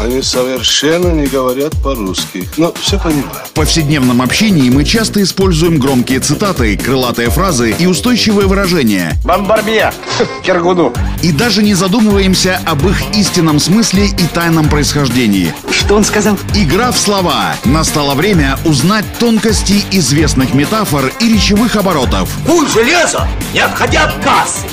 Они совершенно не говорят по-русски. Но все понимаю. В повседневном общении мы часто используем громкие цитаты, крылатые фразы и устойчивые выражения. Бомбарбье! Кергуну! И даже не задумываемся об их истинном смысле и тайном происхождении. Что он сказал? Игра в слова. Настало время узнать тонкости известных метафор и речевых оборотов. Куль железо, не отходя от кассы.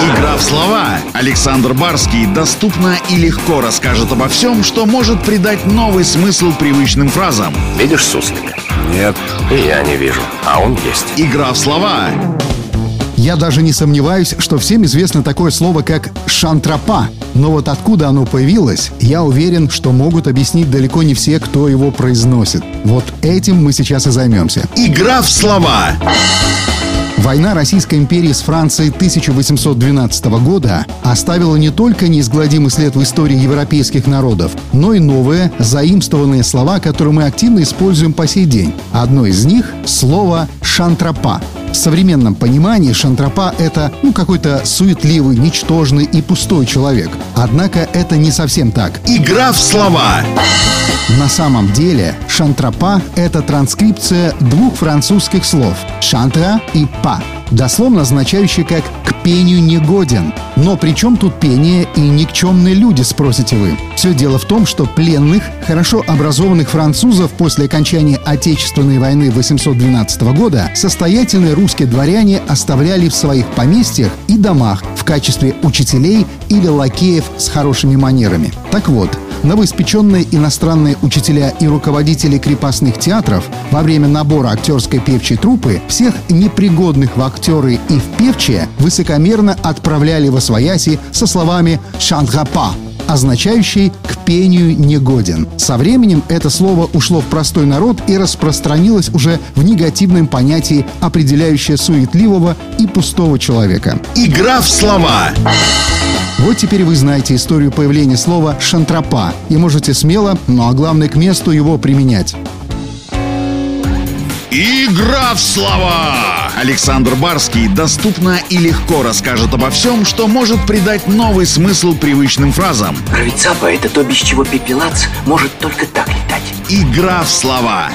Игра в слова. Александр Барский доступно и легко расскажет обо всем, что может придать новый смысл привычным фразам. Видишь суслика? Нет. И я не вижу, а он есть. Игра в слова. Я даже не сомневаюсь, что всем известно такое слово, как «шантропа». Но вот откуда оно появилось, я уверен, что могут объяснить далеко не все, кто его произносит. Вот этим мы сейчас и займемся. Игра в слова. Война Российской империи с Францией 1812 года оставила не только неизгладимый след в истории европейских народов, но и новые, заимствованные слова, которые мы активно используем по сей день. Одно из них — слово «шантропа». В современном понимании шантропа — это ну, какой-то суетливый, ничтожный и пустой человек. Однако это не совсем так. Игра в слова. На самом деле шантропа — это транскрипция двух французских слов «шантра» и «па», дословно означающие как «к пению негоден». Но при чем тут пение и никчемные люди, спросите вы? Все дело в том, что пленных, хорошо образованных французов после окончания Отечественной войны 812 года состоятельные русские дворяне оставляли в своих поместьях и домах в качестве учителей или лакеев с хорошими манерами. Так вот, новоиспеченные иностранные учителя и руководители крепостных театров во время набора актерской певчей труппы всех непригодных в актеры и в певчие высокомерно отправляли во свояси со словами «шандрапа», означающий «к пению негоден». Со временем это слово ушло в простой народ и распространилось уже в негативном понятии, определяющее суетливого и пустого человека. Игра в слова. Вот теперь вы знаете историю появления слова «шантропа» и можете смело, ну а главное к месту его применять. Игра в слова. Александр Барский доступно и легко расскажет обо всем, что может придать новый смысл привычным фразам. Рыцапа — это то, без чего пепелац может только так летать. Игра в слова.